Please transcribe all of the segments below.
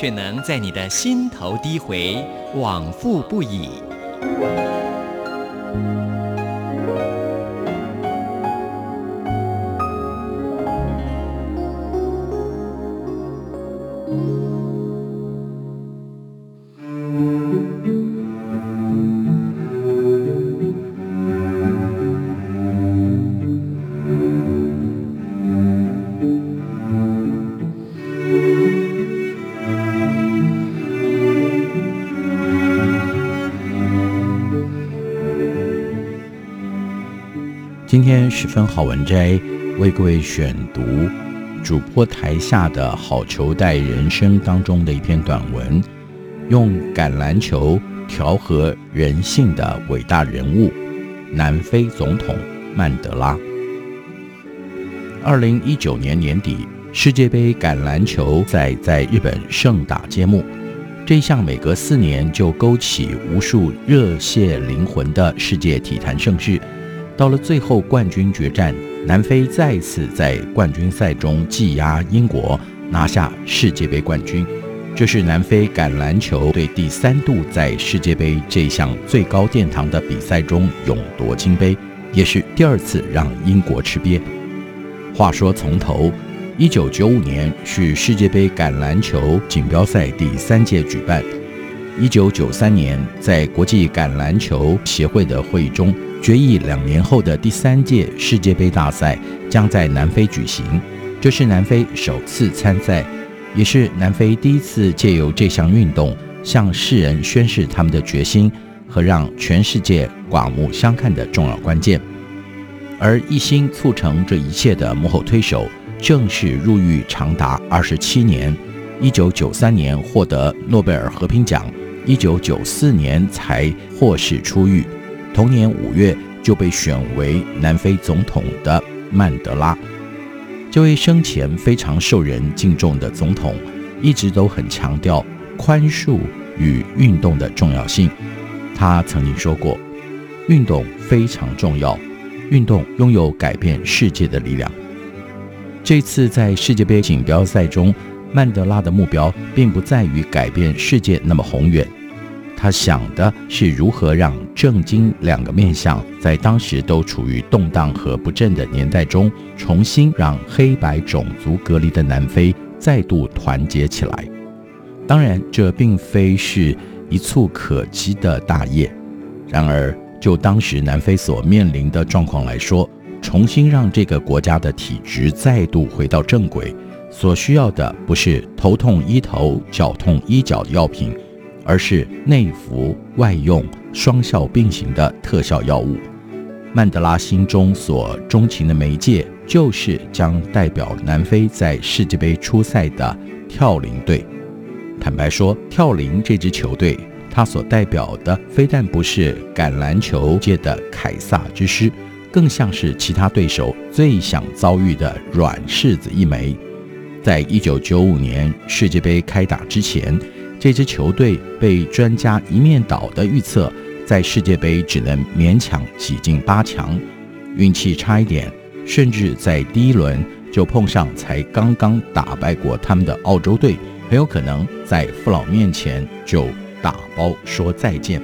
却能在你的心头低回，往复不已。今天十分好文摘，为各位选读主播台下的好球带人生当中的一篇短文，用橄榄球调和人性的伟大人物——南非总统曼德拉。二零一九年年底，世界杯橄榄球赛在日本盛大揭幕。这项每隔四年就勾起无数热血灵魂的世界体坛盛事。到了最后冠军决战，南非再次在冠军赛中技压英国，拿下世界杯冠军。这是南非橄榄球队第三度在世界杯这项最高殿堂的比赛中勇夺金杯，也是第二次让英国吃瘪。话说从头，一九九五年是世界杯橄榄球锦标赛第三届举办。一九九三年，在国际橄榄球协会的会议中，决议两年后的第三届世界杯大赛将在南非举行。这是南非首次参赛，也是南非第一次借由这项运动向世人宣示他们的决心和让全世界刮目相看的重要关键。而一心促成这一切的幕后推手，正是入狱长达二十七年，一九九三年获得诺贝尔和平奖。一九九四年才获释出狱，同年五月就被选为南非总统的曼德拉。这位生前非常受人敬重的总统，一直都很强调宽恕与运动的重要性。他曾经说过：“运动非常重要，运动拥有改变世界的力量。”这次在世界杯锦标赛中，曼德拉的目标并不在于改变世界那么宏远。他想的是如何让正经两个面相在当时都处于动荡和不振的年代中，重新让黑白种族隔离的南非再度团结起来。当然，这并非是一蹴可及的大业。然而，就当时南非所面临的状况来说，重新让这个国家的体质再度回到正轨，所需要的不是头痛医头、脚痛医脚的药品。而是内服外用双效并行的特效药物。曼德拉心中所钟情的媒介，就是将代表南非在世界杯出赛的跳羚队。坦白说，跳羚这支球队，它所代表的非但不是橄榄球界的凯撒之师，更像是其他对手最想遭遇的软柿子一枚。在一九九五年世界杯开打之前，这支球队被专家一面倒的预测，在世界杯只能勉强挤进八强，运气差一点，甚至在第一轮就碰上才刚刚打败过他们的澳洲队，很有可能在父老面前就打包说再见。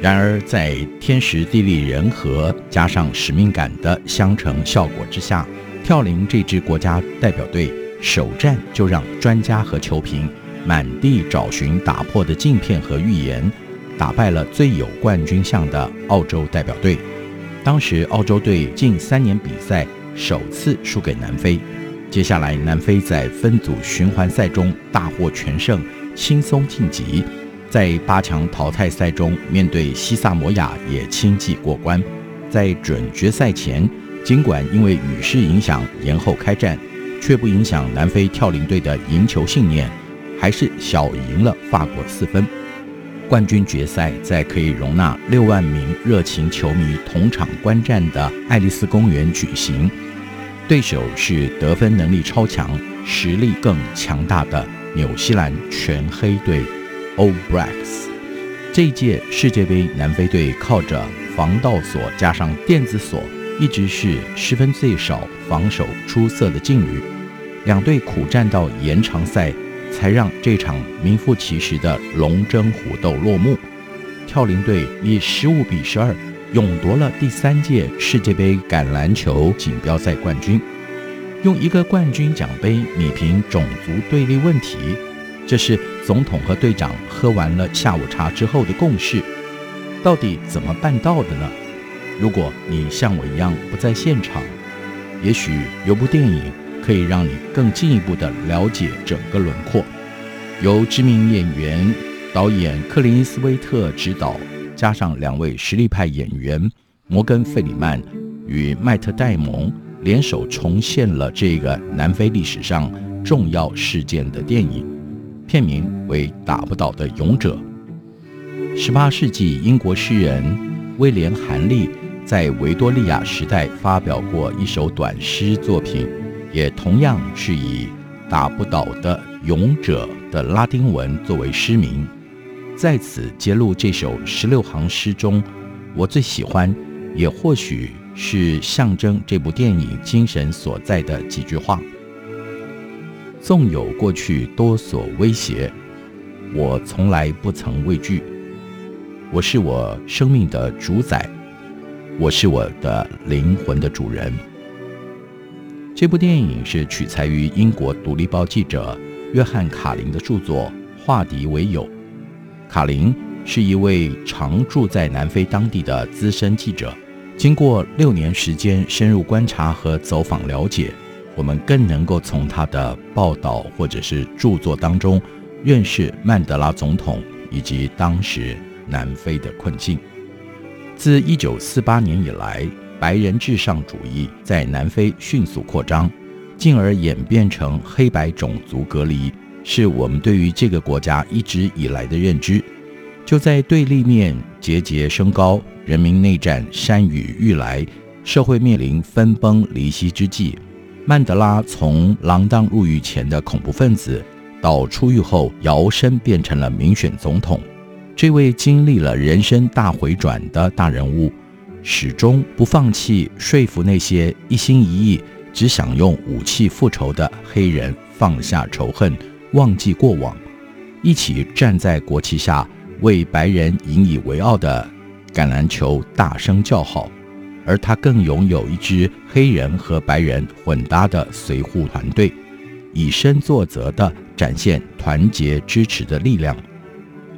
然而，在天时地利人和加上使命感的相乘效果之下，跳羚这支国家代表队首战就让专家和球评。满地找寻打破的镜片和预言，打败了最有冠军相的澳洲代表队。当时澳洲队近三年比赛首次输给南非。接下来南非在分组循环赛中大获全胜，轻松晋级。在八强淘汰赛中面对西萨摩亚也轻骑过关。在准决赛前，尽管因为雨势影响延后开战，却不影响南非跳羚队的赢球信念。还是小赢了法国四分。冠军决赛在可以容纳六万名热情球迷同场观战的爱丽丝公园举行，对手是得分能力超强、实力更强大的纽西兰全黑队 All Blacks。这一届世界杯，南非队靠着防盗锁加上电子锁，一直是失分最少、防守出色的劲旅。两队苦战到延长赛。才让这场名副其实的龙争虎斗落幕。跳羚队以十五比十二勇夺了第三届世界杯橄榄球锦标赛冠军，用一个冠军奖杯弭平种族对立问题，这是总统和队长喝完了下午茶之后的共识。到底怎么办到的呢？如果你像我一样不在现场，也许有部电影。可以让你更进一步地了解整个轮廓。由知名演员、导演克林斯威特执导，加上两位实力派演员摩根·费里曼与迈特·戴蒙联手重现了这个南非历史上重要事件的电影，片名为《打不倒的勇者》。18世纪英国诗人威廉·韩利在维多利亚时代发表过一首短诗作品。也同样是以“打不倒的勇者”的拉丁文作为诗名，在此揭露这首十六行诗中，我最喜欢，也或许是象征这部电影精神所在的几句话：纵有过去多所威胁，我从来不曾畏惧。我是我生命的主宰，我是我的灵魂的主人。这部电影是取材于英国《独立报》记者约翰·卡林的著作《化敌为友》。卡林是一位常住在南非当地的资深记者，经过六年时间深入观察和走访了解，我们更能够从他的报道或者是著作当中认识曼德拉总统以及当时南非的困境。自1948年以来，白人至上主义在南非迅速扩张，进而演变成黑白种族隔离，是我们对于这个国家一直以来的认知。就在对立面节节升高，人民内战山雨欲来，社会面临分崩离析之际，曼德拉从锒铛入狱前的恐怖分子，到出狱后摇身变成了民选总统，这位经历了人生大回转的大人物。始终不放弃说服那些一心一意只想用武器复仇的黑人放下仇恨，忘记过往，一起站在国旗下为白人引以为傲的橄榄球大声叫好。而他更拥有一支黑人和白人混搭的随护团队，以身作则地展现团结支持的力量。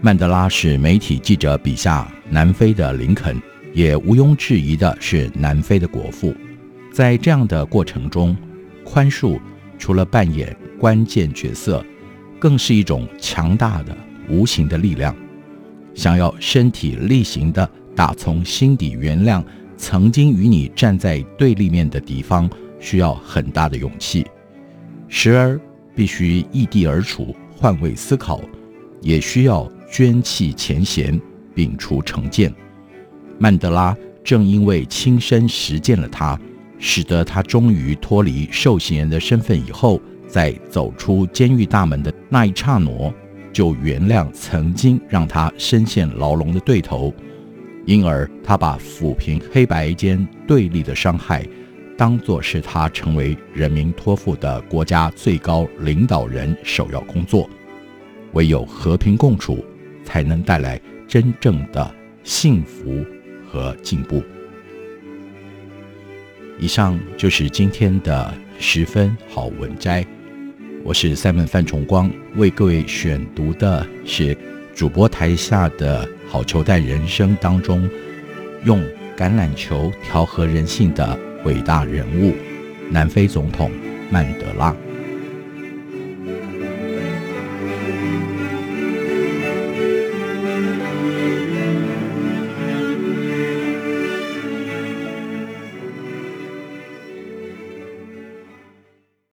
曼德拉是媒体记者笔下南非的林肯。也毋庸置疑的是，南非的国父，在这样的过程中，宽恕除了扮演关键角色，更是一种强大的无形的力量。想要身体力行的打从心底原谅曾经与你站在对立面的敌方，需要很大的勇气。时而必须易地而处，换位思考，也需要捐弃前嫌，摒除成见。曼德拉正因为亲身实践了它，使得他终于脱离受刑人的身份以后，在走出监狱大门的那一刹那，就原谅曾经让他深陷牢笼的对头，因而他把抚平黑白间对立的伤害，当作是他成为人民托付的国家最高领导人首要工作。唯有和平共处，才能带来真正的幸福。和进步。以上就是今天的十分好文摘。我是赛门范崇光，为各位选读的是主播台下的好球带人生当中用橄榄球调和人性的伟大人物——南非总统曼德拉。